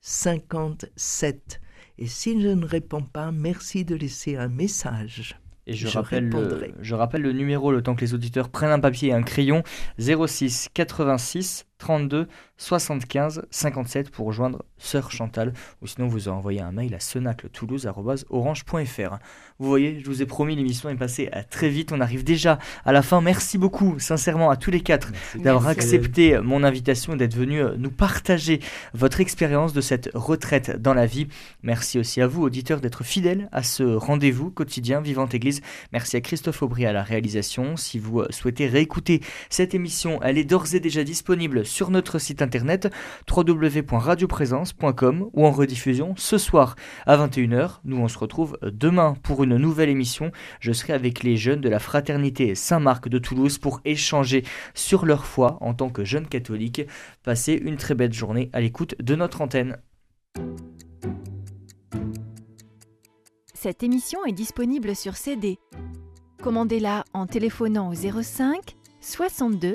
57. Et si je ne réponds pas, merci de laisser un message. Et je, rappelle le, je rappelle le numéro le temps que les auditeurs prennent un papier et un crayon 06 86 32 75 57 pour rejoindre Sœur Chantal ou sinon vous envoyez un mail à sonacletoulouse.orange.fr. Vous voyez, je vous ai promis, l'émission est passée à très vite. On arrive déjà à la fin. Merci beaucoup, sincèrement, à tous les quatre d'avoir accepté mon invitation et d'être venus euh, nous partager votre expérience de cette retraite dans la vie. Merci aussi à vous, auditeurs, d'être fidèles à ce rendez-vous quotidien Vivante Église. Merci à Christophe Aubry à la réalisation. Si vous euh, souhaitez réécouter cette émission, elle est d'ores et déjà disponible sur notre site internet www.radioprésence.com ou en rediffusion ce soir à 21h. Nous on se retrouve demain pour une nouvelle émission. Je serai avec les jeunes de la fraternité Saint-Marc de Toulouse pour échanger sur leur foi en tant que jeunes catholiques. Passez une très belle journée à l'écoute de notre antenne. Cette émission est disponible sur CD. Commandez-la en téléphonant au 05 62